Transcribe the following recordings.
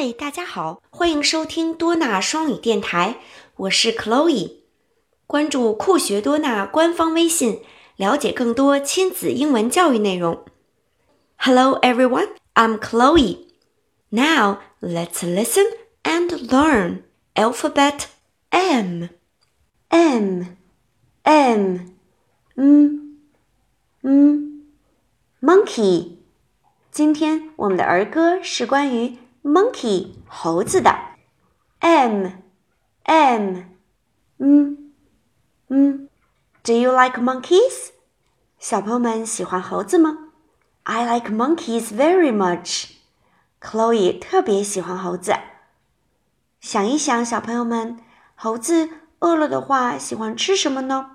嗨，大家好，欢迎收听多纳双语电台，我是 Chloe。关注酷学多纳官方微信，了解更多亲子英文教育内容。Hello everyone, I'm Chloe. Now let's listen and learn alphabet M. M, M, m, m, monkey. 今天我们的儿歌是关于 monkey 猴子的 m m 嗯嗯，Do you like monkeys？小朋友们喜欢猴子吗？I like monkeys very much。Chloe 特别喜欢猴子。想一想，小朋友们，猴子饿了的话，喜欢吃什么呢？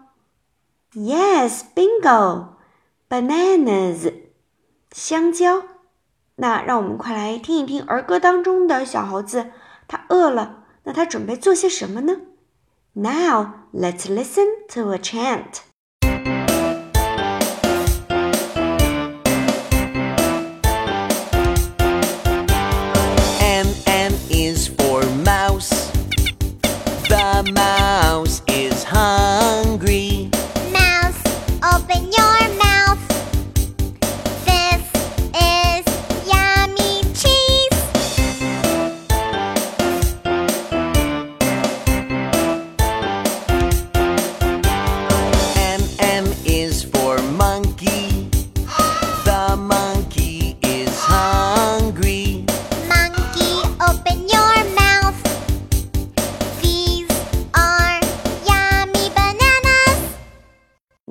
Yes，bingo，bananas，香蕉。 那让我们快来听一听儿歌当中的小猴子，它饿了，那它准备做些什么呢？Now let's listen to a chant. M M is for mouse. The mouse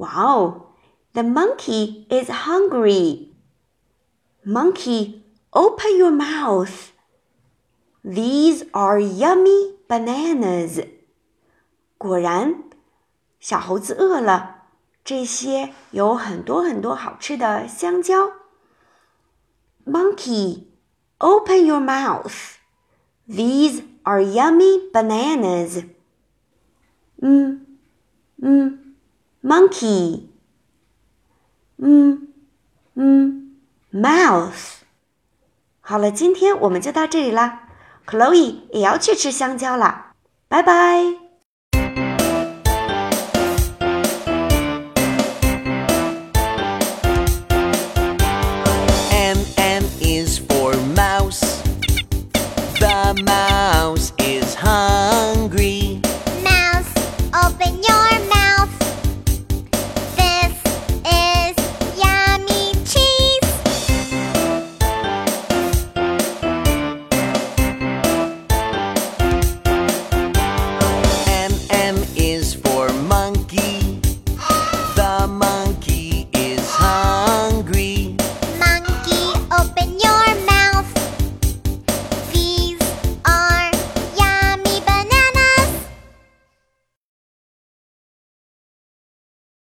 Wow, the monkey is hungry. Monkey, open your mouth. These are yummy bananas. 果然，小猴子饿了。这些有很多很多好吃的香蕉。Monkey, open your mouth. These are yummy bananas. 嗯嗯 monkey mm, mm, mouth 好了，今天我们就到这里啦。Chloe 也要去吃香蕉啦，拜拜。M M is for mouse. The mouse.